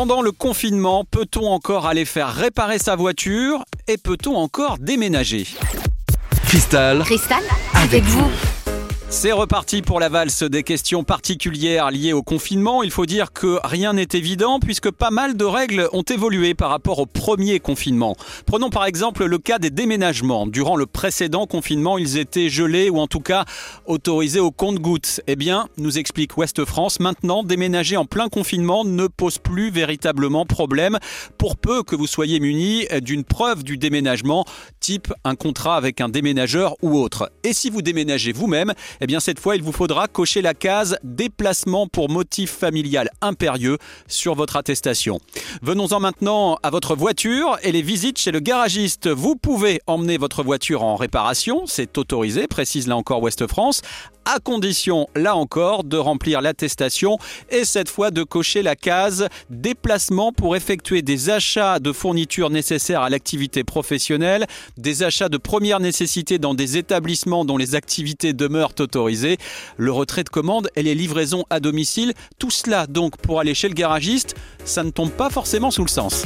Pendant le confinement, peut-on encore aller faire réparer sa voiture et peut-on encore déménager? Cristal, Cristal, avec vous. C'est reparti pour la valse des questions particulières liées au confinement. Il faut dire que rien n'est évident puisque pas mal de règles ont évolué par rapport au premier confinement. Prenons par exemple le cas des déménagements. Durant le précédent confinement, ils étaient gelés ou en tout cas autorisés au compte-gouttes. Eh bien, nous explique Ouest France, maintenant déménager en plein confinement ne pose plus véritablement problème pour peu que vous soyez muni d'une preuve du déménagement, type un contrat avec un déménageur ou autre. Et si vous déménagez vous-même, eh bien cette fois, il vous faudra cocher la case déplacement pour motif familial impérieux sur votre attestation. Venons-en maintenant à votre voiture et les visites chez le garagiste. Vous pouvez emmener votre voiture en réparation, c'est autorisé, précise là encore Ouest France, à condition, là encore, de remplir l'attestation et cette fois de cocher la case déplacement pour effectuer des achats de fournitures nécessaires à l'activité professionnelle, des achats de première nécessité dans des établissements dont les activités demeurent le retrait de commande et les livraisons à domicile. Tout cela donc pour aller chez le garagiste, ça ne tombe pas forcément sous le sens.